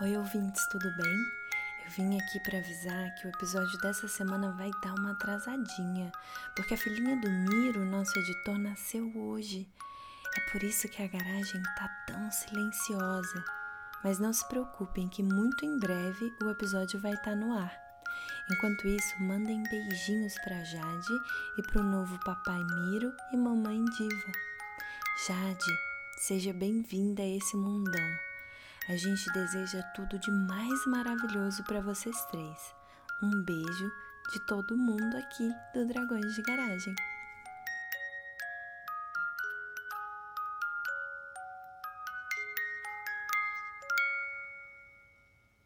Oi, ouvintes, tudo bem? Eu vim aqui para avisar que o episódio dessa semana vai dar uma atrasadinha, porque a filhinha do Miro, nosso editor, nasceu hoje. É por isso que a garagem tá tão silenciosa. Mas não se preocupem que muito em breve o episódio vai estar tá no ar. Enquanto isso, mandem beijinhos para Jade e para o novo papai Miro e mamãe Diva. Jade, seja bem-vinda a esse mundão. A gente deseja tudo de mais maravilhoso para vocês três. Um beijo de todo mundo aqui do Dragões de Garagem.